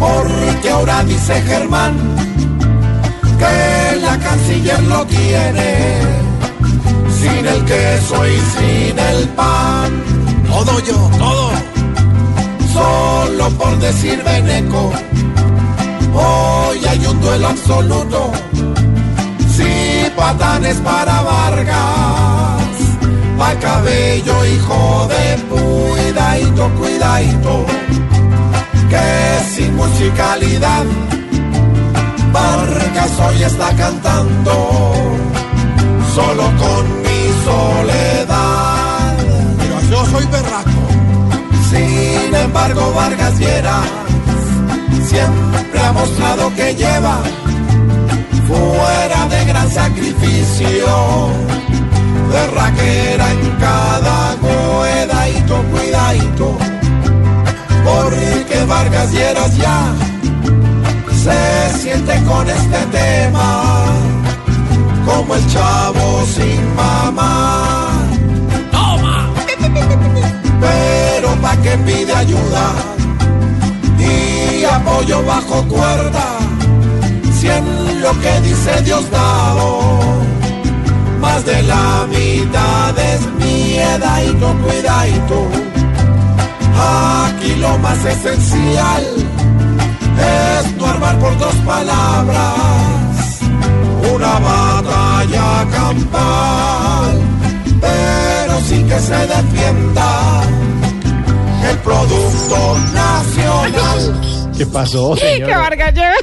porque ahora dice Germán que la canciller lo tiene sin el queso y sin el pan. Todo yo, todo. Solo por decir Beneco, hoy hay un duelo absoluto. Si patanes para Vargas pa' cabello, hijo de cuidadito, cuidadito, que musicalidad, Vargas hoy está cantando, solo con mi soledad. Pero yo soy berraco. Sin embargo, Vargas Lleras siempre ha mostrado que lleva fuera de gran sacrificio berraquera en cada Lleras ya se siente con este tema, como el chavo sin mamá. ¡Toma! Pero pa' que pide ayuda y apoyo bajo cuerda, si en lo que dice Dios dado más de la mitad es miedadito, cuidadito. Aquí lo más esencial es no armar por dos palabras una batalla campal, pero sí que se defienda el producto nacional. ¿Qué pasó? Vargas lleva.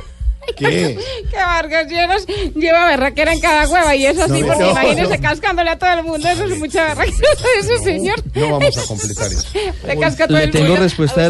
¿Qué? Que Vargas llenos lleva berraquera en cada hueva y eso sí, No, porque no, imagínese no. cascándole a todo el mundo, eso es mucha berraquera de ese señor. No vamos a completar eso. Le casca todo Le el tengo mundo. respuesta de